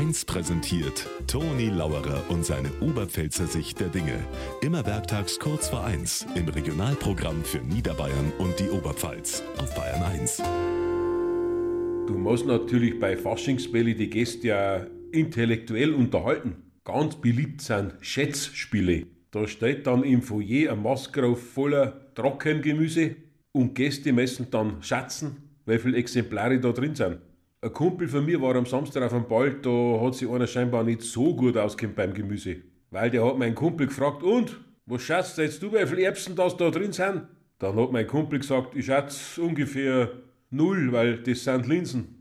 1 präsentiert Toni Lauerer und seine Oberpfälzer Sicht der Dinge. Immer werktags kurz vor 1 im Regionalprogramm für Niederbayern und die Oberpfalz auf Bayern 1. Du musst natürlich bei Faschingsbälle die Gäste ja intellektuell unterhalten. Ganz beliebt sind Schätzspiele. Da steht dann im Foyer ein Maskrauf voller Trockengemüse und Gäste messen dann schätzen, wie viele Exemplare da drin sind. Ein Kumpel von mir war am Samstag auf dem Ball, da hat sich einer scheinbar nicht so gut auskennt beim Gemüse. Weil der hat meinen Kumpel gefragt, und, was schätzt jetzt du, wie viele Erbsen das da drin sind? Dann hat mein Kumpel gesagt, ich schätze ungefähr null, weil das sind Linsen.